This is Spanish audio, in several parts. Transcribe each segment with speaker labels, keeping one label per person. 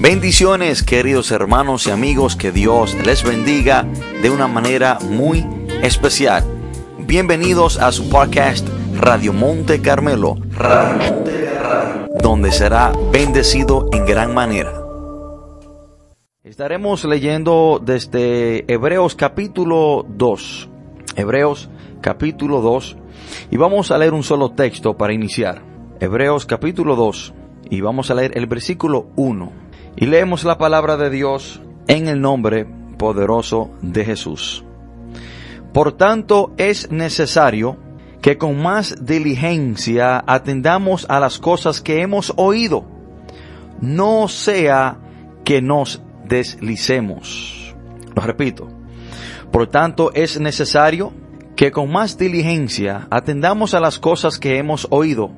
Speaker 1: Bendiciones queridos hermanos y amigos, que Dios les bendiga de una manera muy especial. Bienvenidos a su podcast Radio Monte Carmelo, donde será bendecido en gran manera. Estaremos leyendo desde Hebreos capítulo 2. Hebreos capítulo 2. Y vamos a leer un solo texto para iniciar. Hebreos capítulo 2. Y vamos a leer el versículo 1 y leemos la palabra de Dios en el nombre poderoso de Jesús. Por tanto, es necesario que con más diligencia atendamos a las cosas que hemos oído, no sea que nos deslicemos. Lo repito. Por tanto, es necesario que con más diligencia atendamos a las cosas que hemos oído,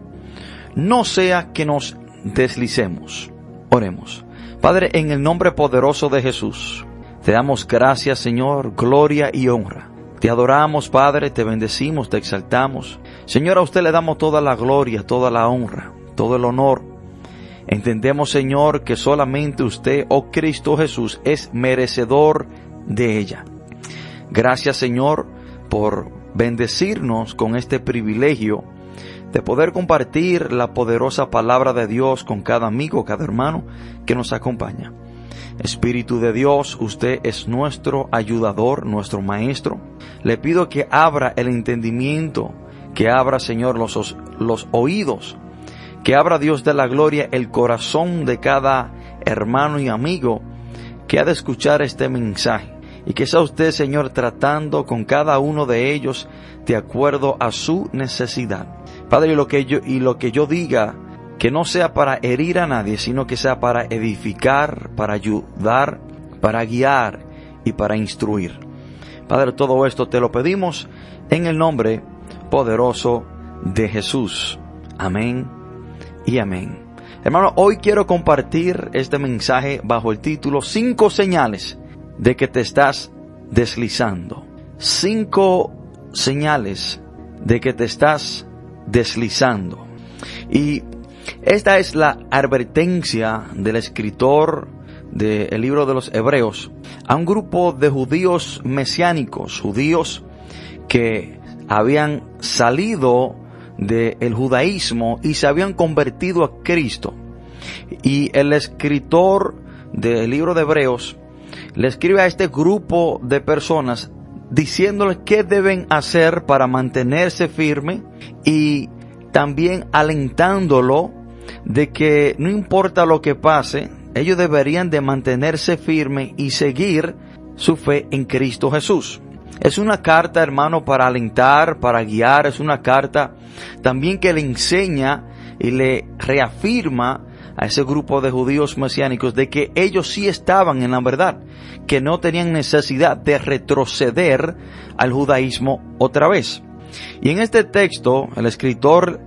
Speaker 1: no sea que nos deslicemos. Oremos. Padre, en el nombre poderoso de Jesús, te damos gracias, Señor, gloria y honra. Te adoramos, Padre, te bendecimos, te exaltamos. Señor, a usted le damos toda la gloria, toda la honra, todo el honor. Entendemos, Señor, que solamente usted, oh Cristo Jesús, es merecedor de ella. Gracias, Señor, por bendecirnos con este privilegio de poder compartir la poderosa palabra de Dios con cada amigo, cada hermano que nos acompaña. Espíritu de Dios, usted es nuestro ayudador, nuestro maestro. Le pido que abra el entendimiento, que abra, Señor, los, los oídos, que abra Dios de la gloria el corazón de cada hermano y amigo que ha de escuchar este mensaje. Y que sea usted, Señor, tratando con cada uno de ellos de acuerdo a su necesidad. Padre, y lo que yo, y lo que yo diga, que no sea para herir a nadie, sino que sea para edificar, para ayudar, para guiar y para instruir. Padre, todo esto te lo pedimos en el nombre poderoso de Jesús. Amén y amén. Hermano, hoy quiero compartir este mensaje bajo el título Cinco señales de que te estás deslizando. Cinco señales de que te estás deslizando. Y esta es la advertencia del escritor del libro de los Hebreos a un grupo de judíos mesiánicos, judíos que habían salido del judaísmo y se habían convertido a Cristo. Y el escritor del libro de Hebreos le escribe a este grupo de personas diciéndoles qué deben hacer para mantenerse firme y también alentándolo de que no importa lo que pase, ellos deberían de mantenerse firme y seguir su fe en Cristo Jesús. Es una carta, hermano, para alentar, para guiar, es una carta también que le enseña y le reafirma a ese grupo de judíos mesiánicos de que ellos sí estaban en la verdad, que no tenían necesidad de retroceder al judaísmo otra vez. Y en este texto el escritor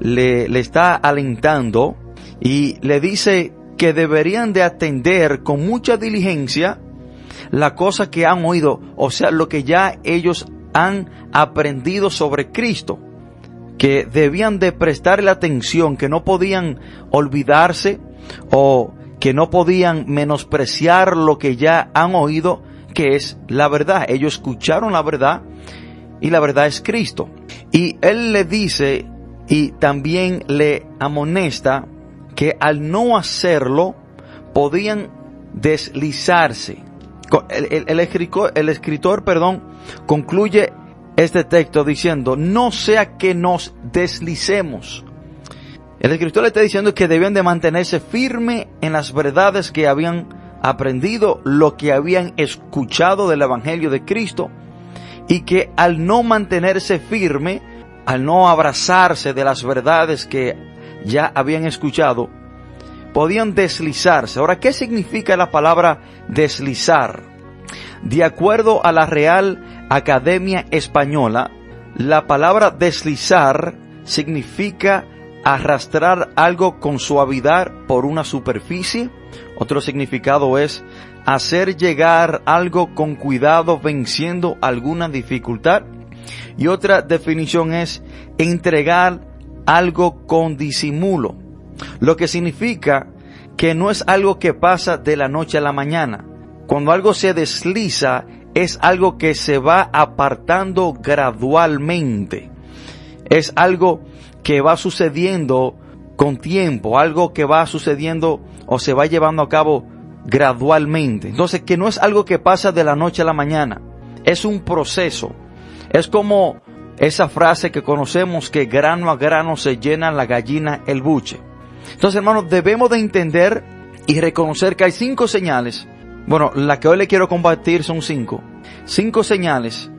Speaker 1: le, le está alentando y le dice que deberían de atender con mucha diligencia la cosa que han oído, o sea, lo que ya ellos han aprendido sobre Cristo que debían de prestarle atención, que no podían olvidarse o que no podían menospreciar lo que ya han oído, que es la verdad. Ellos escucharon la verdad y la verdad es Cristo. Y Él le dice y también le amonesta que al no hacerlo podían deslizarse. El, escritor, el escritor, perdón, concluye este texto diciendo, no sea que nos deslicemos. El escritor le está diciendo que debían de mantenerse firme en las verdades que habían aprendido, lo que habían escuchado del Evangelio de Cristo, y que al no mantenerse firme, al no abrazarse de las verdades que ya habían escuchado, podían deslizarse. Ahora, ¿qué significa la palabra deslizar? De acuerdo a la Real Academia Española, la palabra deslizar significa arrastrar algo con suavidad por una superficie. Otro significado es hacer llegar algo con cuidado venciendo alguna dificultad. Y otra definición es entregar algo con disimulo. Lo que significa que no es algo que pasa de la noche a la mañana. Cuando algo se desliza, es algo que se va apartando gradualmente. Es algo que va sucediendo con tiempo, algo que va sucediendo o se va llevando a cabo gradualmente. Entonces, que no es algo que pasa de la noche a la mañana, es un proceso. Es como esa frase que conocemos que grano a grano se llena la gallina el buche. Entonces, hermanos, debemos de entender y reconocer que hay cinco señales. Bueno, la que hoy le quiero compartir son cinco. Cinco señales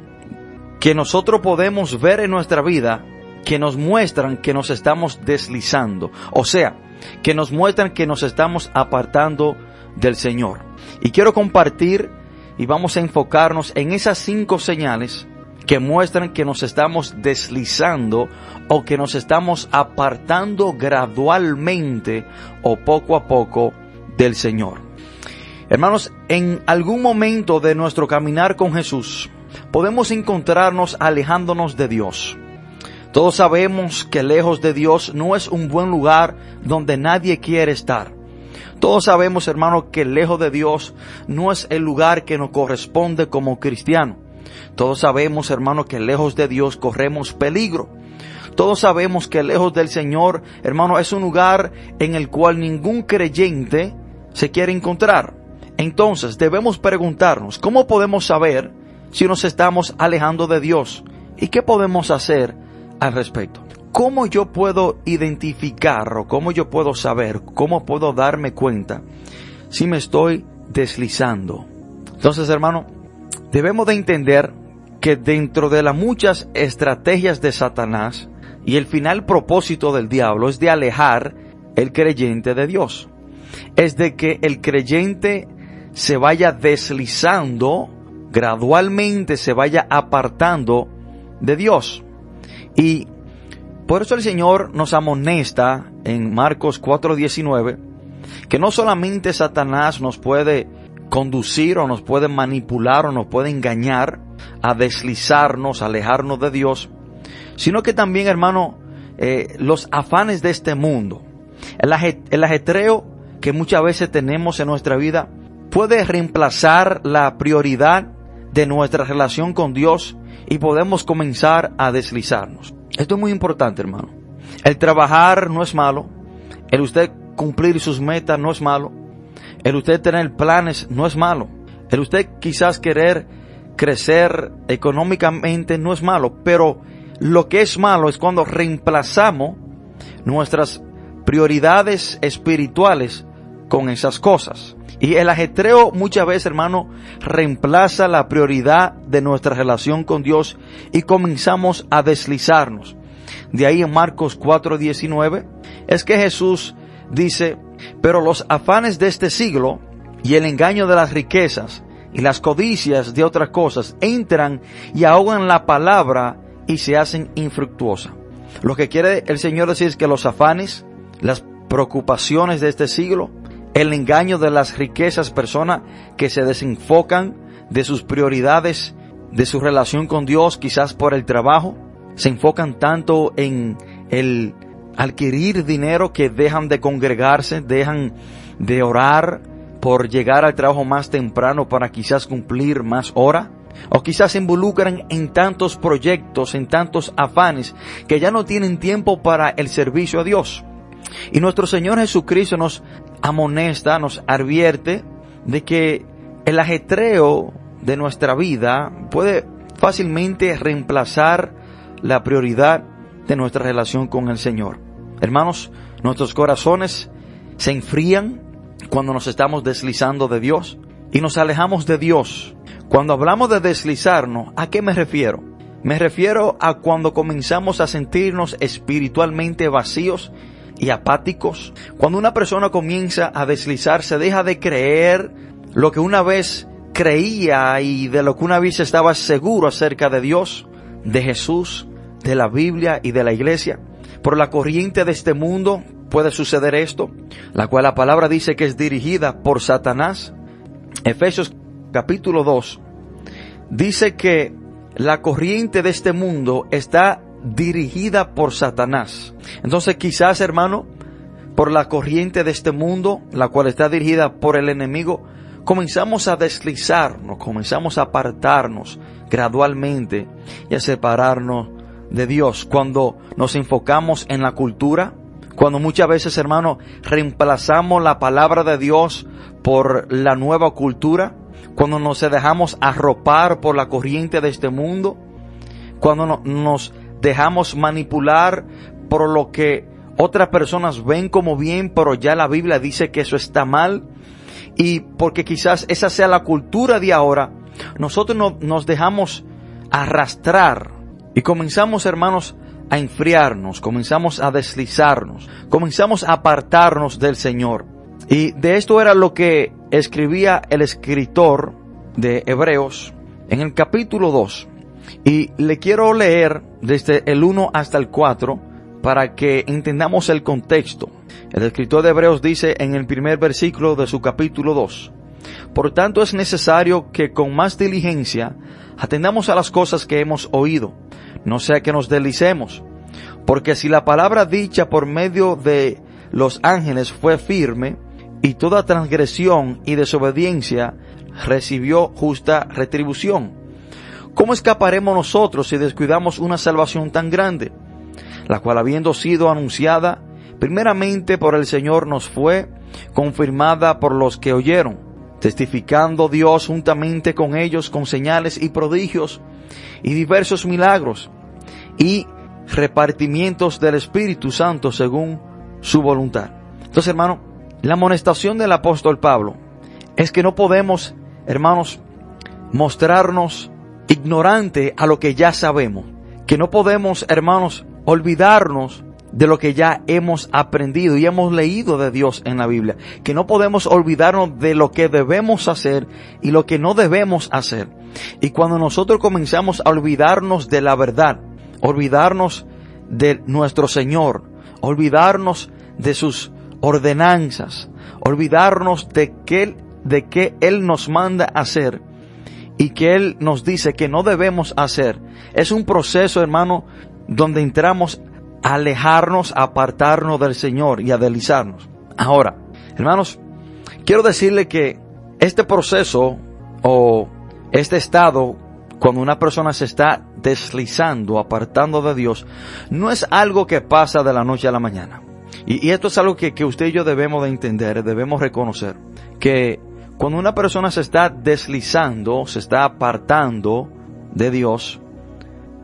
Speaker 1: que nosotros podemos ver en nuestra vida que nos muestran que nos estamos deslizando. O sea, que nos muestran que nos estamos apartando del Señor. Y quiero compartir y vamos a enfocarnos en esas cinco señales que muestran que nos estamos deslizando o que nos estamos apartando gradualmente o poco a poco del Señor. Hermanos, en algún momento de nuestro caminar con Jesús, podemos encontrarnos alejándonos de Dios. Todos sabemos que lejos de Dios no es un buen lugar donde nadie quiere estar. Todos sabemos, hermano, que lejos de Dios no es el lugar que nos corresponde como cristiano. Todos sabemos, hermano, que lejos de Dios corremos peligro. Todos sabemos que lejos del Señor, hermano, es un lugar en el cual ningún creyente se quiere encontrar. Entonces debemos preguntarnos, ¿cómo podemos saber si nos estamos alejando de Dios? ¿Y qué podemos hacer al respecto? ¿Cómo yo puedo identificar o cómo yo puedo saber, cómo puedo darme cuenta si me estoy deslizando? Entonces, hermano, debemos de entender que dentro de las muchas estrategias de Satanás y el final propósito del diablo es de alejar el creyente de Dios. Es de que el creyente se vaya deslizando, gradualmente se vaya apartando de Dios. Y por eso el Señor nos amonesta en Marcos 4:19 que no solamente Satanás nos puede conducir o nos puede manipular o nos puede engañar a deslizarnos, a alejarnos de Dios, sino que también, hermano, eh, los afanes de este mundo, el, el ajetreo que muchas veces tenemos en nuestra vida, puede reemplazar la prioridad de nuestra relación con Dios y podemos comenzar a deslizarnos. Esto es muy importante, hermano. El trabajar no es malo. El usted cumplir sus metas no es malo. El usted tener planes no es malo. El usted quizás querer crecer económicamente no es malo. Pero lo que es malo es cuando reemplazamos nuestras prioridades espirituales con esas cosas. Y el ajetreo muchas veces, hermano, reemplaza la prioridad de nuestra relación con Dios y comenzamos a deslizarnos. De ahí en Marcos 4:19 es que Jesús dice, pero los afanes de este siglo y el engaño de las riquezas y las codicias de otras cosas entran y ahogan la palabra y se hacen infructuosa. Lo que quiere el Señor decir es que los afanes, las preocupaciones de este siglo, el engaño de las riquezas, personas que se desenfocan de sus prioridades, de su relación con Dios, quizás por el trabajo, se enfocan tanto en el adquirir dinero que dejan de congregarse, dejan de orar por llegar al trabajo más temprano para quizás cumplir más hora. O quizás se involucran en tantos proyectos, en tantos afanes, que ya no tienen tiempo para el servicio a Dios. Y nuestro Señor Jesucristo nos amonesta, nos advierte de que el ajetreo de nuestra vida puede fácilmente reemplazar la prioridad de nuestra relación con el Señor. Hermanos, nuestros corazones se enfrían cuando nos estamos deslizando de Dios y nos alejamos de Dios. Cuando hablamos de deslizarnos, ¿a qué me refiero? Me refiero a cuando comenzamos a sentirnos espiritualmente vacíos y apáticos. Cuando una persona comienza a deslizarse, deja de creer lo que una vez creía y de lo que una vez estaba seguro acerca de Dios, de Jesús, de la Biblia y de la iglesia. Por la corriente de este mundo puede suceder esto, la cual la palabra dice que es dirigida por Satanás. Efesios capítulo 2 dice que la corriente de este mundo está dirigida por Satanás. Entonces quizás, hermano, por la corriente de este mundo, la cual está dirigida por el enemigo, comenzamos a deslizarnos, comenzamos a apartarnos gradualmente y a separarnos de Dios. Cuando nos enfocamos en la cultura, cuando muchas veces, hermano, reemplazamos la palabra de Dios por la nueva cultura, cuando nos dejamos arropar por la corriente de este mundo, cuando nos dejamos manipular por lo que otras personas ven como bien, pero ya la Biblia dice que eso está mal, y porque quizás esa sea la cultura de ahora, nosotros nos dejamos arrastrar y comenzamos, hermanos, a enfriarnos, comenzamos a deslizarnos, comenzamos a apartarnos del Señor. Y de esto era lo que escribía el escritor de Hebreos en el capítulo 2. Y le quiero leer desde el 1 hasta el 4 para que entendamos el contexto. El escritor de Hebreos dice en el primer versículo de su capítulo 2, Por tanto es necesario que con más diligencia atendamos a las cosas que hemos oído, no sea que nos deslicemos, porque si la palabra dicha por medio de los ángeles fue firme, y toda transgresión y desobediencia recibió justa retribución, ¿cómo escaparemos nosotros si descuidamos una salvación tan grande? La cual habiendo sido anunciada primeramente por el Señor nos fue confirmada por los que oyeron, testificando Dios juntamente con ellos con señales y prodigios y diversos milagros y repartimientos del Espíritu Santo según su voluntad. Entonces, hermano, la amonestación del apóstol Pablo es que no podemos, hermanos, mostrarnos ignorante a lo que ya sabemos. Que no podemos, hermanos, olvidarnos de lo que ya hemos aprendido y hemos leído de Dios en la Biblia. Que no podemos olvidarnos de lo que debemos hacer y lo que no debemos hacer. Y cuando nosotros comenzamos a olvidarnos de la verdad, olvidarnos de nuestro Señor, olvidarnos de sus ordenanzas, olvidarnos de que, de Él nos manda hacer y que Él nos dice que no debemos hacer. Es un proceso, hermano, donde entramos a alejarnos, a apartarnos del Señor y a deslizarnos. Ahora, hermanos, quiero decirle que este proceso o este estado, cuando una persona se está deslizando, apartando de Dios, no es algo que pasa de la noche a la mañana. Y, esto es algo que, que usted y yo debemos de entender, debemos reconocer, que cuando una persona se está deslizando, se está apartando de Dios,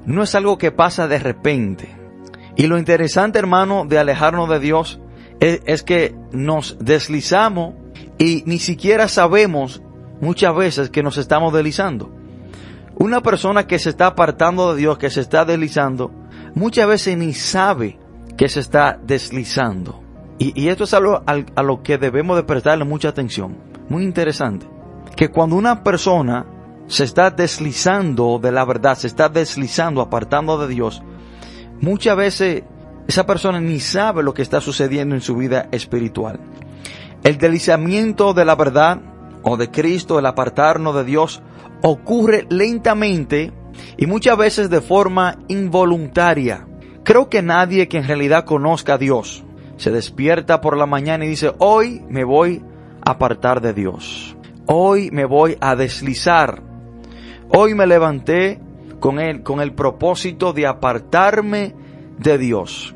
Speaker 1: no es algo que pasa de repente. Y lo interesante, hermano, de alejarnos de Dios es, es, que nos deslizamos y ni siquiera sabemos muchas veces que nos estamos deslizando. Una persona que se está apartando de Dios, que se está deslizando, muchas veces ni sabe que se está deslizando. Y, esto es algo a, lo que debemos de prestarle mucha atención. Muy interesante. Que cuando una persona se está deslizando de la verdad, se está deslizando, apartando de Dios, muchas veces esa persona ni sabe lo que está sucediendo en su vida espiritual. El deslizamiento de la verdad o de Cristo, el apartarnos de Dios, ocurre lentamente y muchas veces de forma involuntaria. Creo que nadie que en realidad conozca a Dios se despierta por la mañana y dice, hoy me voy apartar de Dios. Hoy me voy a deslizar. Hoy me levanté con él, con el propósito de apartarme de Dios.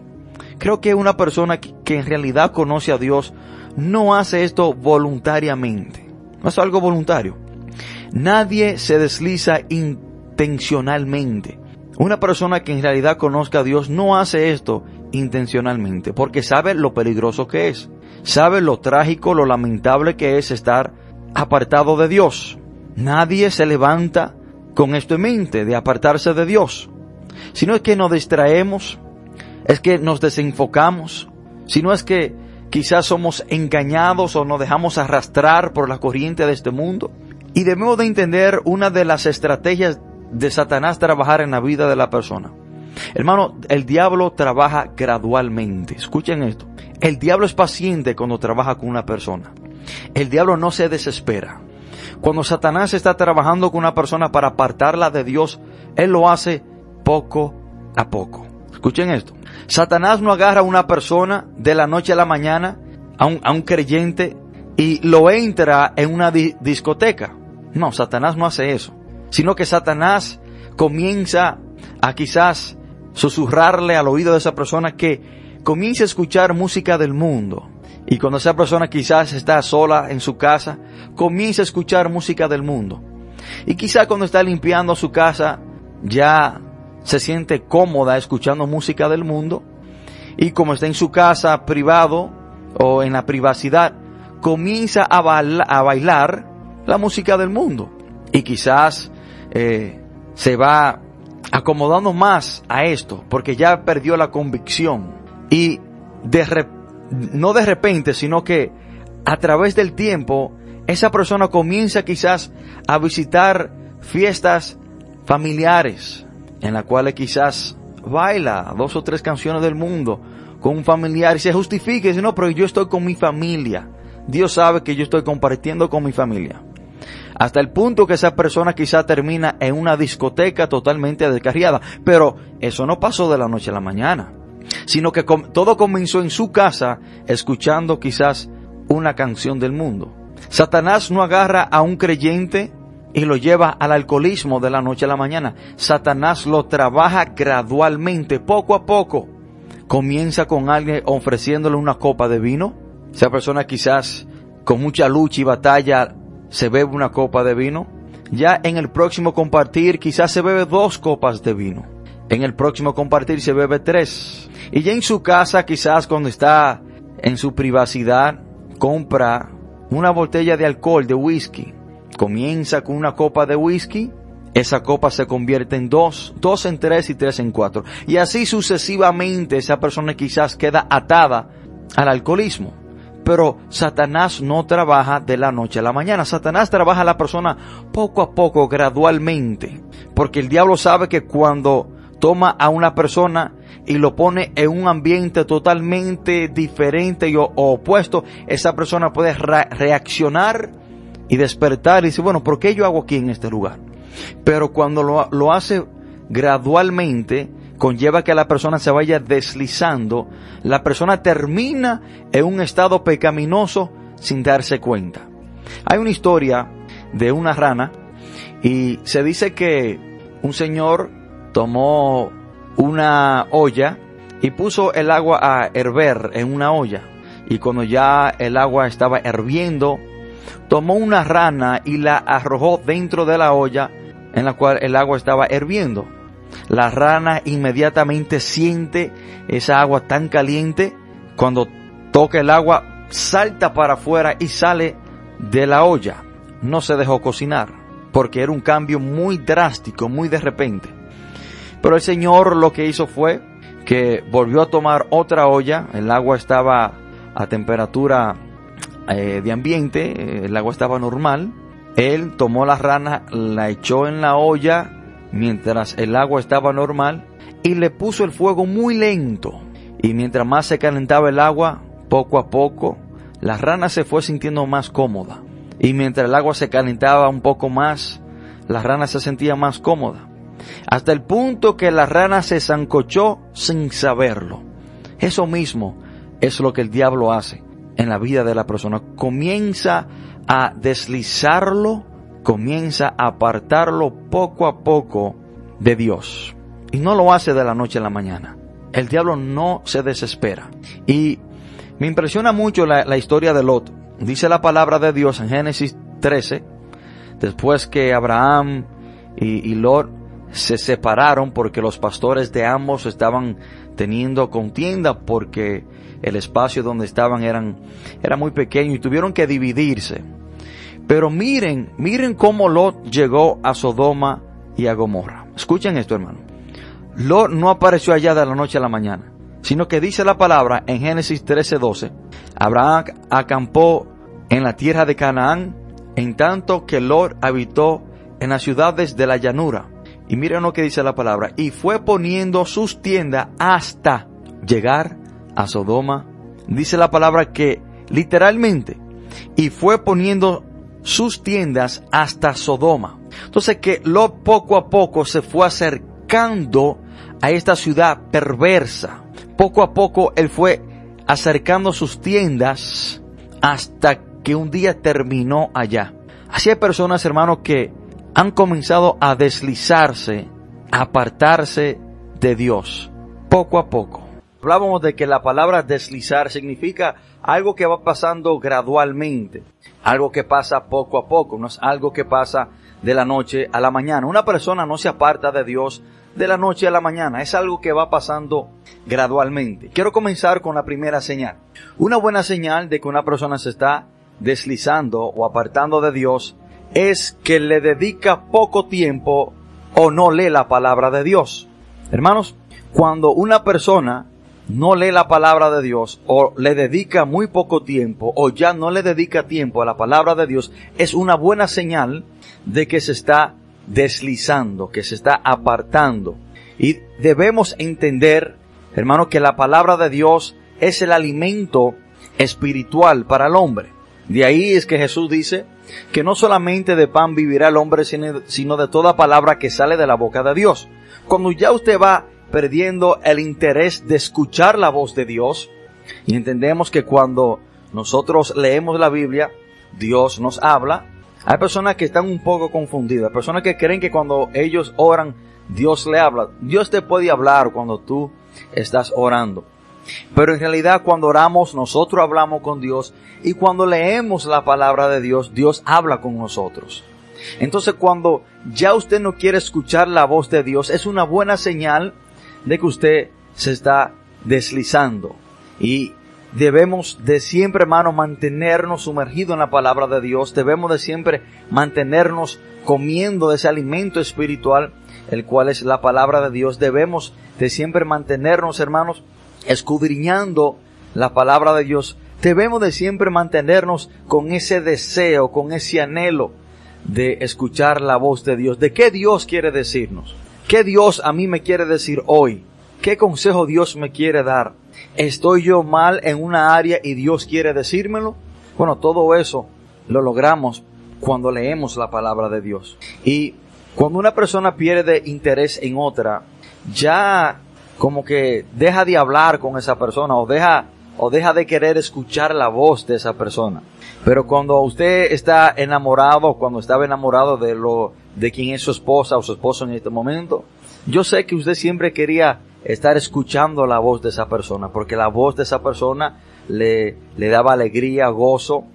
Speaker 1: Creo que una persona que en realidad conoce a Dios no hace esto voluntariamente. No es algo voluntario. Nadie se desliza intencionalmente. Una persona que en realidad conozca a Dios no hace esto intencionalmente, porque sabe lo peligroso que es, sabe lo trágico, lo lamentable que es estar apartado de Dios. Nadie se levanta con esto en mente, de apartarse de Dios. Si no es que nos distraemos, es que nos desenfocamos, si no es que quizás somos engañados o nos dejamos arrastrar por la corriente de este mundo. Y debemos de entender una de las estrategias de Satanás trabajar en la vida de la persona. Hermano, el diablo trabaja gradualmente. Escuchen esto. El diablo es paciente cuando trabaja con una persona. El diablo no se desespera. Cuando Satanás está trabajando con una persona para apartarla de Dios, él lo hace poco a poco. Escuchen esto. Satanás no agarra a una persona de la noche a la mañana, a un, a un creyente, y lo entra en una discoteca. No, Satanás no hace eso. Sino que Satanás comienza a quizás susurrarle al oído de esa persona que comience a escuchar música del mundo. Y cuando esa persona quizás está sola en su casa, comienza a escuchar música del mundo. Y quizás cuando está limpiando su casa, ya se siente cómoda escuchando música del mundo. Y como está en su casa privado o en la privacidad, comienza a, bailar la música del mundo. Y quizás eh, se va acomodando más a esto, porque ya perdió la convicción. Y de, no de repente, sino que a través del tiempo, esa persona comienza quizás a visitar fiestas familiares, en las cuales quizás baila dos o tres canciones del mundo con un familiar y se justifica y dice, no, pero yo estoy con mi familia. Dios sabe que yo estoy compartiendo con mi familia. Hasta el punto que esa persona quizá termina en una discoteca totalmente descarriada. Pero eso no pasó de la noche a la mañana. Sino que todo comenzó en su casa escuchando quizás una canción del mundo. Satanás no agarra a un creyente y lo lleva al alcoholismo de la noche a la mañana. Satanás lo trabaja gradualmente, poco a poco. Comienza con alguien ofreciéndole una copa de vino. Esa persona quizás con mucha lucha y batalla se bebe una copa de vino. Ya en el próximo compartir quizás se bebe dos copas de vino. En el próximo compartir se bebe tres. Y ya en su casa quizás cuando está en su privacidad compra una botella de alcohol, de whisky. Comienza con una copa de whisky. Esa copa se convierte en dos, dos en tres y tres en cuatro. Y así sucesivamente esa persona quizás queda atada al alcoholismo. Pero Satanás no trabaja de la noche a la mañana. Satanás trabaja a la persona poco a poco, gradualmente. Porque el diablo sabe que cuando toma a una persona y lo pone en un ambiente totalmente diferente y opuesto, esa persona puede reaccionar y despertar y decir, bueno, ¿por qué yo hago aquí en este lugar? Pero cuando lo, lo hace gradualmente, conlleva que la persona se vaya deslizando, la persona termina en un estado pecaminoso sin darse cuenta. Hay una historia de una rana y se dice que un señor tomó una olla y puso el agua a hervir en una olla. Y cuando ya el agua estaba hirviendo, tomó una rana y la arrojó dentro de la olla en la cual el agua estaba hirviendo. La rana inmediatamente siente esa agua tan caliente. Cuando toca el agua, salta para afuera y sale de la olla. No se dejó cocinar, porque era un cambio muy drástico, muy de repente. Pero el Señor lo que hizo fue que volvió a tomar otra olla. El agua estaba a temperatura eh, de ambiente, eh, el agua estaba normal. Él tomó la rana, la echó en la olla mientras el agua estaba normal y le puso el fuego muy lento. Y mientras más se calentaba el agua, poco a poco, la rana se fue sintiendo más cómoda. Y mientras el agua se calentaba un poco más, la rana se sentía más cómoda. Hasta el punto que la rana se zancochó sin saberlo. Eso mismo es lo que el diablo hace en la vida de la persona. Comienza a deslizarlo comienza a apartarlo poco a poco de Dios. Y no lo hace de la noche a la mañana. El diablo no se desespera. Y me impresiona mucho la, historia de Lot. Dice la palabra de Dios en Génesis 13, después que Abraham y, y Lot se separaron porque los pastores de ambos estaban teniendo contienda porque el espacio donde estaban eran, era muy pequeño y tuvieron que dividirse. Pero miren, miren cómo Lot llegó a Sodoma y a Gomorra. Escuchen esto, hermano. Lot no apareció allá de la noche a la mañana, sino que dice la palabra en Génesis 13:12. Abraham acampó en la tierra de Canaán, en tanto que Lot habitó en las ciudades de la llanura. Y miren lo que dice la palabra. Y fue poniendo sus tiendas hasta llegar a Sodoma. Dice la palabra que literalmente, y fue poniendo sus tiendas hasta Sodoma. Entonces que Lot poco a poco se fue acercando a esta ciudad perversa, poco a poco él fue acercando sus tiendas hasta que un día terminó allá. Así hay personas, hermanos, que han comenzado a deslizarse, a apartarse de Dios, poco a poco. Hablábamos de que la palabra deslizar significa algo que va pasando gradualmente, algo que pasa poco a poco, no es algo que pasa de la noche a la mañana. Una persona no se aparta de Dios de la noche a la mañana, es algo que va pasando gradualmente. Quiero comenzar con la primera señal. Una buena señal de que una persona se está deslizando o apartando de Dios es que le dedica poco tiempo o no lee la palabra de Dios. Hermanos, cuando una persona no lee la palabra de Dios o le dedica muy poco tiempo o ya no le dedica tiempo a la palabra de Dios, es una buena señal de que se está deslizando, que se está apartando. Y debemos entender, hermano, que la palabra de Dios es el alimento espiritual para el hombre. De ahí es que Jesús dice que no solamente de pan vivirá el hombre, sino de toda palabra que sale de la boca de Dios. Cuando ya usted va perdiendo el interés de escuchar la voz de Dios. Y entendemos que cuando nosotros leemos la Biblia, Dios nos habla. Hay personas que están un poco confundidas, personas que creen que cuando ellos oran, Dios le habla. Dios te puede hablar cuando tú estás orando. Pero en realidad cuando oramos, nosotros hablamos con Dios y cuando leemos la palabra de Dios, Dios habla con nosotros. Entonces cuando ya usted no quiere escuchar la voz de Dios, es una buena señal de que usted se está deslizando. Y debemos de siempre, hermano, mantenernos sumergidos en la palabra de Dios. Debemos de siempre mantenernos comiendo ese alimento espiritual, el cual es la palabra de Dios. Debemos de siempre mantenernos, hermanos, escudriñando la palabra de Dios. Debemos de siempre mantenernos con ese deseo, con ese anhelo de escuchar la voz de Dios. ¿De qué Dios quiere decirnos? ¿Qué Dios a mí me quiere decir hoy? ¿Qué consejo Dios me quiere dar? ¿Estoy yo mal en una área y Dios quiere decírmelo? Bueno, todo eso lo logramos cuando leemos la palabra de Dios. Y cuando una persona pierde interés en otra, ya como que deja de hablar con esa persona o deja o deja de querer escuchar la voz de esa persona. Pero cuando usted está enamorado, cuando estaba enamorado de lo de quien es su esposa o su esposo en este momento, yo sé que usted siempre quería estar escuchando la voz de esa persona, porque la voz de esa persona le, le daba alegría, gozo,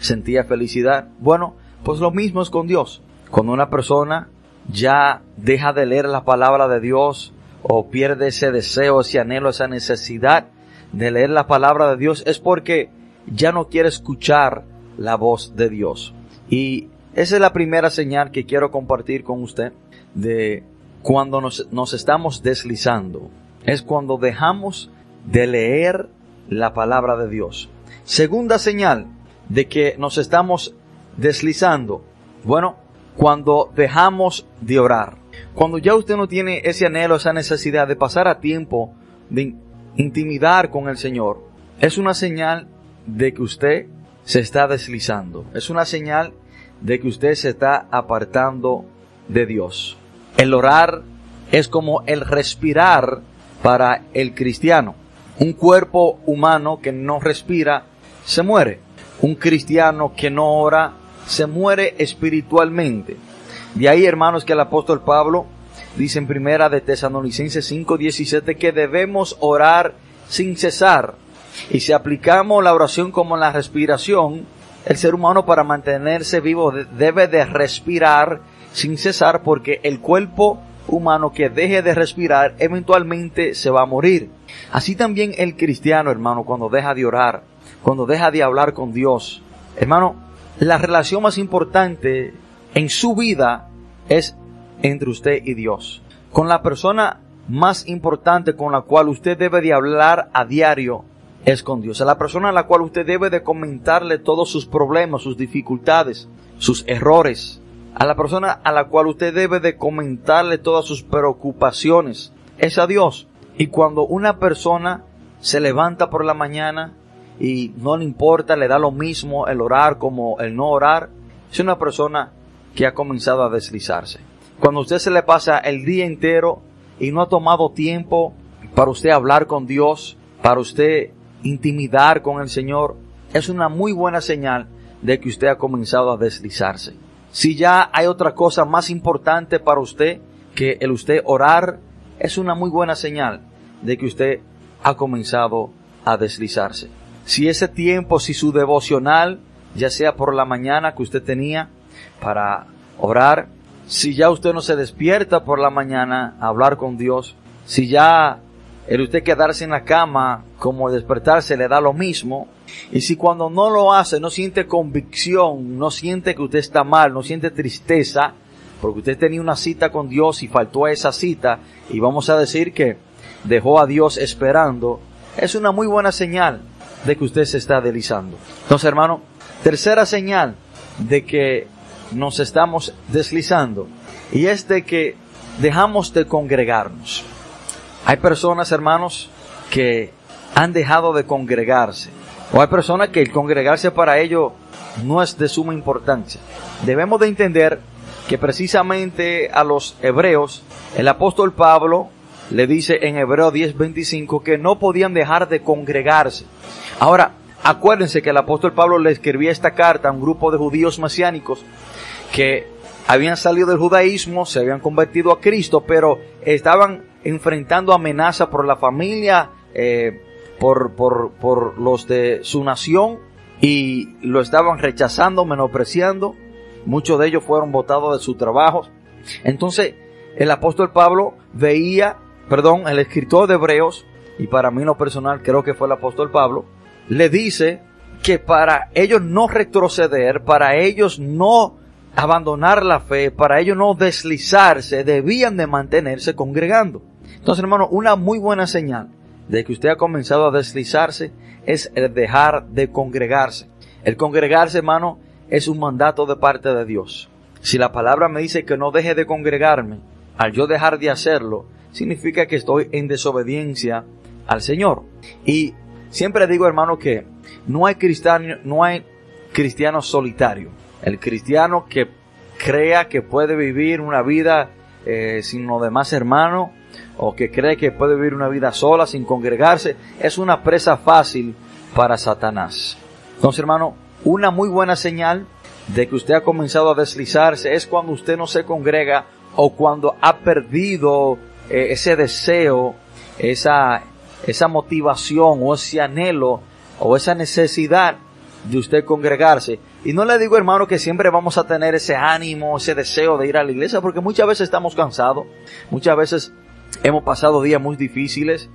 Speaker 1: sentía felicidad. Bueno, pues lo mismo es con Dios. Cuando una persona ya deja de leer la palabra de Dios o pierde ese deseo, ese anhelo, esa necesidad de leer la palabra de Dios, es porque ya no quiere escuchar la voz de Dios. Y esa es la primera señal que quiero compartir con usted de cuando nos, nos estamos deslizando. Es cuando dejamos de leer la palabra de Dios. Segunda señal de que nos estamos deslizando. Bueno, cuando dejamos de orar. Cuando ya usted no tiene ese anhelo, esa necesidad de pasar a tiempo, de intimidar con el Señor, es una señal de que usted se está deslizando. Es una señal de que usted se está apartando de Dios. El orar es como el respirar para el cristiano. Un cuerpo humano que no respira se muere. Un cristiano que no ora se muere espiritualmente. De ahí, hermanos, que el apóstol Pablo dice en primera de Tesalonicenses 5:17 que debemos orar sin cesar. Y si aplicamos la oración como la respiración, el ser humano para mantenerse vivo debe de respirar sin cesar porque el cuerpo humano que deje de respirar eventualmente se va a morir. Así también el cristiano, hermano, cuando deja de orar, cuando deja de hablar con Dios. Hermano, la relación más importante en su vida es entre usted y Dios. Con la persona más importante con la cual usted debe de hablar a diario es con Dios. A la persona a la cual usted debe de comentarle todos sus problemas, sus dificultades, sus errores. A la persona a la cual usted debe de comentarle todas sus preocupaciones. Es a Dios. Y cuando una persona se levanta por la mañana y no le importa, le da lo mismo el orar como el no orar, es una persona que ha comenzado a deslizarse. Cuando usted se le pasa el día entero y no ha tomado tiempo para usted hablar con Dios, para usted intimidar con el Señor, es una muy buena señal de que usted ha comenzado a deslizarse. Si ya hay otra cosa más importante para usted que el usted orar, es una muy buena señal de que usted ha comenzado a deslizarse. Si ese tiempo, si su devocional, ya sea por la mañana que usted tenía para orar, si ya usted no se despierta por la mañana a hablar con Dios, si ya el usted quedarse en la cama como despertarse le da lo mismo, y si cuando no lo hace no siente convicción, no siente que usted está mal, no siente tristeza, porque usted tenía una cita con Dios y faltó a esa cita, y vamos a decir que dejó a Dios esperando, es una muy buena señal de que usted se está deslizando. Entonces, hermano, tercera señal de que nos estamos deslizando, y es de que dejamos de congregarnos. Hay personas, hermanos, que han dejado de congregarse. O hay personas que el congregarse para ellos no es de suma importancia. Debemos de entender que precisamente a los hebreos, el apóstol Pablo le dice en Hebreo 10:25 que no podían dejar de congregarse. Ahora, acuérdense que el apóstol Pablo le escribía esta carta a un grupo de judíos mesiánicos que habían salido del judaísmo, se habían convertido a Cristo, pero estaban enfrentando amenaza por la familia, eh, por, por, por los de su nación y lo estaban rechazando, menospreciando. Muchos de ellos fueron votados de sus trabajos. Entonces, el apóstol Pablo veía, perdón, el escritor de Hebreos, y para mí lo personal creo que fue el apóstol Pablo, le dice que para ellos no retroceder, para ellos no abandonar la fe, para ellos no deslizarse, debían de mantenerse congregando. Entonces, hermano, una muy buena señal de que usted ha comenzado a deslizarse es el dejar de congregarse. El congregarse, hermano, es un mandato de parte de Dios. Si la palabra me dice que no deje de congregarme, al yo dejar de hacerlo, significa que estoy en desobediencia al Señor. Y siempre digo, hermano, que no hay cristiano, no hay cristiano solitario. El cristiano que crea que puede vivir una vida eh, sin los demás hermanos, o que cree que puede vivir una vida sola sin congregarse, es una presa fácil para Satanás. Entonces, hermano, una muy buena señal de que usted ha comenzado a deslizarse es cuando usted no se congrega o cuando ha perdido eh, ese deseo, esa, esa motivación o ese anhelo o esa necesidad de usted congregarse. Y no le digo, hermano, que siempre vamos a tener ese ánimo, ese deseo de ir a la iglesia, porque muchas veces estamos cansados, muchas veces hemos pasado días muy difíciles,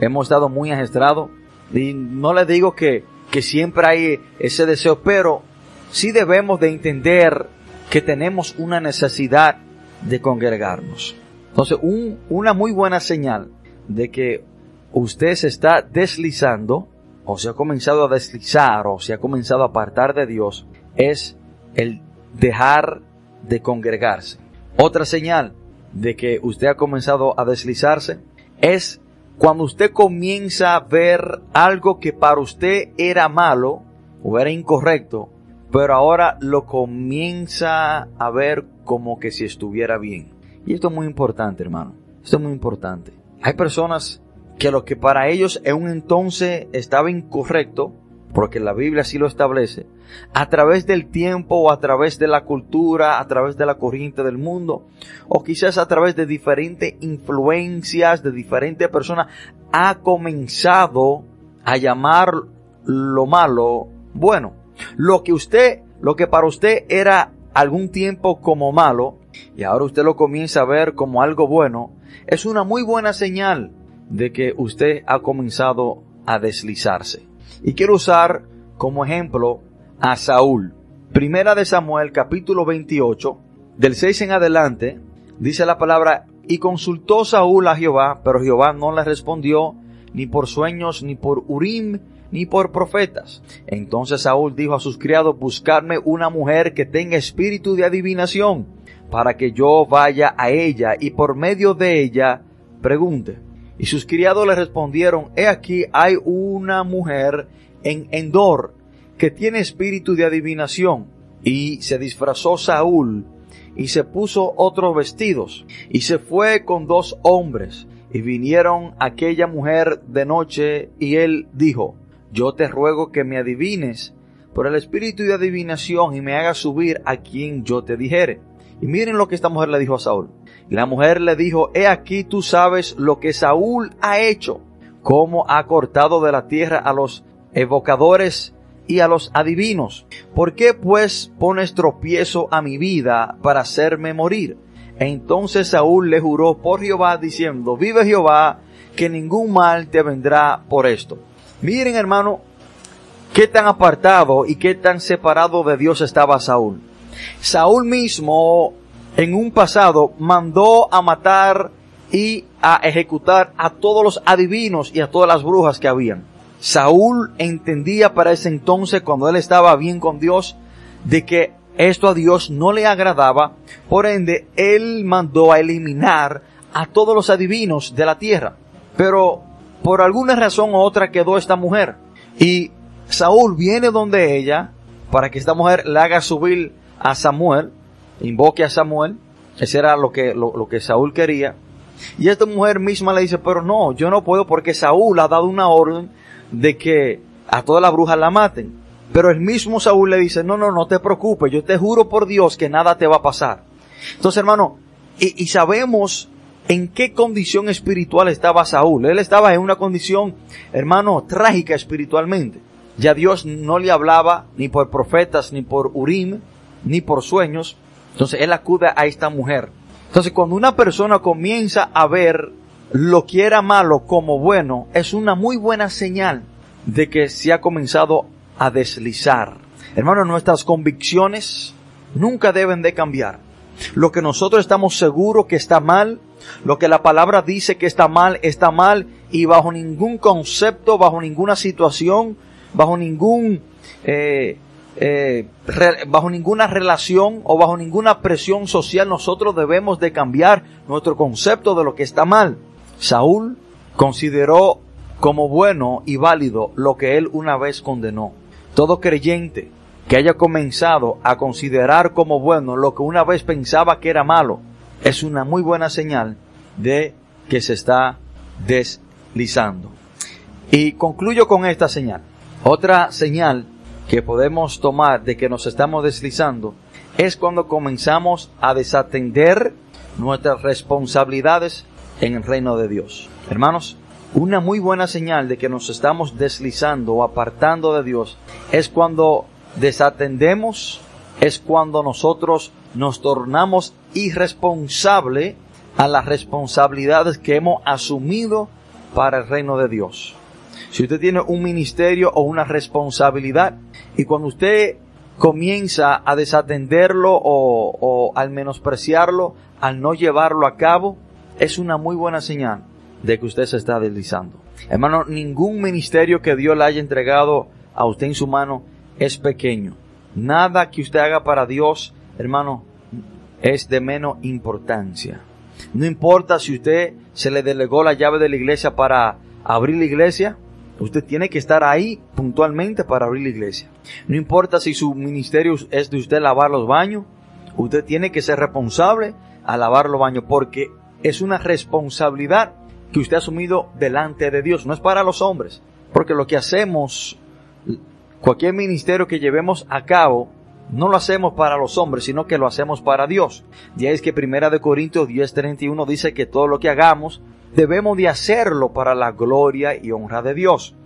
Speaker 1: hemos estado muy ajestrados, y no le digo que, que siempre hay ese deseo, pero sí debemos de entender que tenemos una necesidad de congregarnos. Entonces, un, una muy buena señal de que usted se está deslizando, o se ha comenzado a deslizar, o se ha comenzado a apartar de Dios, es el dejar de congregarse. Otra señal de que usted ha comenzado a deslizarse es cuando usted comienza a ver algo que para usted era malo o era incorrecto, pero ahora lo comienza a ver como que si estuviera bien. Y esto es muy importante, hermano. Esto es muy importante. Hay personas que lo que para ellos en un entonces estaba incorrecto, porque la Biblia así lo establece, a través del tiempo o a través de la cultura, a través de la corriente del mundo, o quizás a través de diferentes influencias de diferentes personas, ha comenzado a llamar lo malo bueno. Lo que usted, lo que para usted era algún tiempo como malo, y ahora usted lo comienza a ver como algo bueno, es una muy buena señal de que usted ha comenzado a deslizarse. Y quiero usar como ejemplo a Saúl. Primera de Samuel capítulo 28, del 6 en adelante, dice la palabra, y consultó Saúl a Jehová, pero Jehová no le respondió ni por sueños, ni por Urim, ni por profetas. Entonces Saúl dijo a sus criados, buscarme una mujer que tenga espíritu de adivinación, para que yo vaya a ella y por medio de ella pregunte. Y sus criados le respondieron, he aquí hay una mujer en Endor que tiene espíritu de adivinación. Y se disfrazó Saúl y se puso otros vestidos y se fue con dos hombres Y vinieron aquella mujer de noche y él dijo, yo te ruego que me adivines por el espíritu de adivinación y me hagas subir a quien yo te dijere. Y miren lo que esta mujer le dijo a Saúl. La mujer le dijo, he aquí tú sabes lo que Saúl ha hecho, cómo ha cortado de la tierra a los evocadores y a los adivinos. ¿Por qué pues pones tropiezo a mi vida para hacerme morir? Entonces Saúl le juró por Jehová diciendo, vive Jehová, que ningún mal te vendrá por esto. Miren hermano, qué tan apartado y qué tan separado de Dios estaba Saúl. Saúl mismo en un pasado mandó a matar y a ejecutar a todos los adivinos y a todas las brujas que habían. Saúl entendía para ese entonces, cuando él estaba bien con Dios, de que esto a Dios no le agradaba, por ende, él mandó a eliminar a todos los adivinos de la tierra. Pero por alguna razón u otra quedó esta mujer. Y Saúl viene donde ella para que esta mujer le haga subir a Samuel, invoque a Samuel. Ese era lo que, lo, lo que Saúl quería. Y esta mujer misma le dice, pero no, yo no puedo porque Saúl ha dado una orden de que a todas las brujas la maten. Pero el mismo Saúl le dice, no, no, no te preocupes, yo te juro por Dios que nada te va a pasar. Entonces, hermano, y, y sabemos en qué condición espiritual estaba Saúl. Él estaba en una condición, hermano, trágica espiritualmente. Ya Dios no le hablaba ni por profetas, ni por Urim, ni por sueños. Entonces él acude a esta mujer. Entonces cuando una persona comienza a ver lo que era malo como bueno, es una muy buena señal de que se ha comenzado a deslizar. Hermano, nuestras convicciones nunca deben de cambiar. Lo que nosotros estamos seguros que está mal, lo que la palabra dice que está mal, está mal y bajo ningún concepto, bajo ninguna situación, bajo ningún, eh, eh, bajo ninguna relación o bajo ninguna presión social nosotros debemos de cambiar nuestro concepto de lo que está mal. Saúl consideró como bueno y válido lo que él una vez condenó. Todo creyente que haya comenzado a considerar como bueno lo que una vez pensaba que era malo, es una muy buena señal de que se está deslizando. Y concluyo con esta señal. Otra señal que podemos tomar de que nos estamos deslizando es cuando comenzamos a desatender nuestras responsabilidades en el reino de Dios. Hermanos, una muy buena señal de que nos estamos deslizando o apartando de Dios es cuando desatendemos, es cuando nosotros nos tornamos irresponsables a las responsabilidades que hemos asumido para el reino de Dios. Si usted tiene un ministerio o una responsabilidad y cuando usted comienza a desatenderlo o, al menospreciarlo, al no llevarlo a cabo, es una muy buena señal de que usted se está deslizando. Hermano, ningún ministerio que Dios le haya entregado a usted en su mano es pequeño. Nada que usted haga para Dios, hermano, es de menos importancia. No importa si usted se le delegó la llave de la iglesia para abrir la iglesia, usted tiene que estar ahí puntualmente para abrir la iglesia. No importa si su ministerio es de usted lavar los baños, usted tiene que ser responsable a lavar los baños porque es una responsabilidad que usted ha asumido delante de Dios, no es para los hombres, porque lo que hacemos, cualquier ministerio que llevemos a cabo, no lo hacemos para los hombres, sino que lo hacemos para Dios. Ya es que Primera de Corintios 10:31 dice que todo lo que hagamos debemos de hacerlo para la gloria y honra de Dios.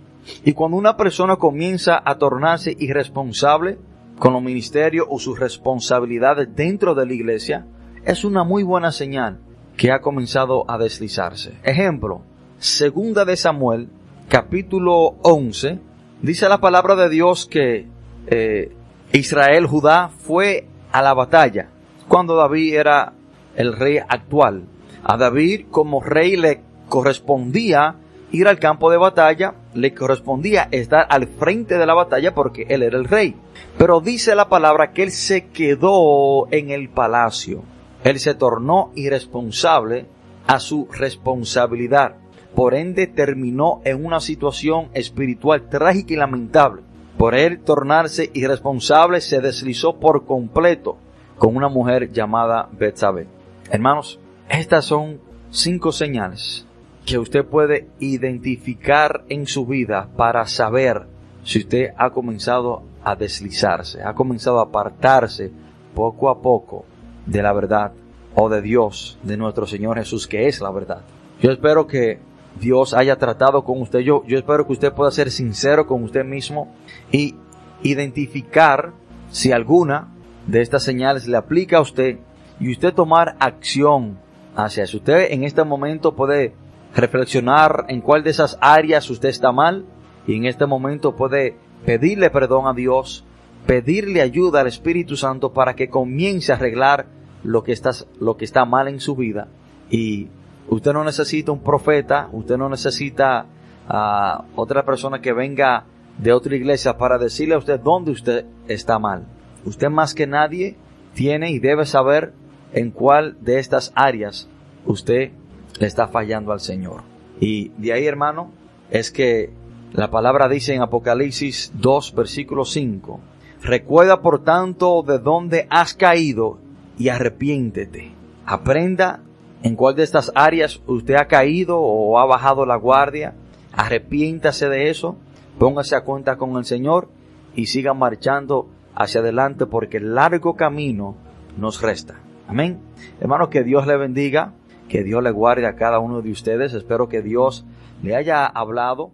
Speaker 1: Y cuando una persona comienza a tornarse irresponsable con los ministerios o sus responsabilidades dentro de la iglesia, es una muy buena señal que ha comenzado a deslizarse. Ejemplo, segunda de Samuel, capítulo 11, dice la palabra de Dios que eh, Israel, Judá, fue a la batalla cuando David era el rey actual. A David como rey le correspondía ir al campo de batalla, le correspondía estar al frente de la batalla porque él era el rey. Pero dice la palabra que él se quedó en el palacio. Él se tornó irresponsable a su responsabilidad. Por ende terminó en una situación espiritual trágica y lamentable. Por él tornarse irresponsable se deslizó por completo con una mujer llamada Betsabé. Hermanos, estas son cinco señales que usted puede identificar en su vida para saber si usted ha comenzado a deslizarse, ha comenzado a apartarse poco a poco de la verdad o de Dios, de nuestro Señor Jesús, que es la verdad. Yo espero que Dios haya tratado con usted. Yo, espero que usted pueda ser sincero con usted mismo y identificar si alguna de estas señales le aplica a usted y usted tomar acción hacia eso. Usted en este momento puede reflexionar en cuál de esas áreas usted está mal y en este momento puede pedirle perdón a Dios, pedirle ayuda al Espíritu Santo para que comience a arreglar lo que está, lo que está mal en su vida y usted no necesita un profeta, usted no necesita a otra persona que venga de otra iglesia para decirle a usted dónde usted está mal. Usted más que nadie tiene y debe saber en cuál de estas áreas usted le está fallando al Señor. Y de ahí, hermano, es que la palabra dice en Apocalipsis 2, versículo 5, recuerda por tanto de dónde has caído y arrepiéntete. Aprenda en cuál de estas áreas usted ha caído o ha bajado la guardia. Arrepiéntase de eso, póngase a cuenta con el Señor y siga marchando hacia adelante porque el largo camino nos resta. Amén. Hermano, que Dios le bendiga, que Dios le guarde a cada uno de ustedes. Espero que Dios le haya hablado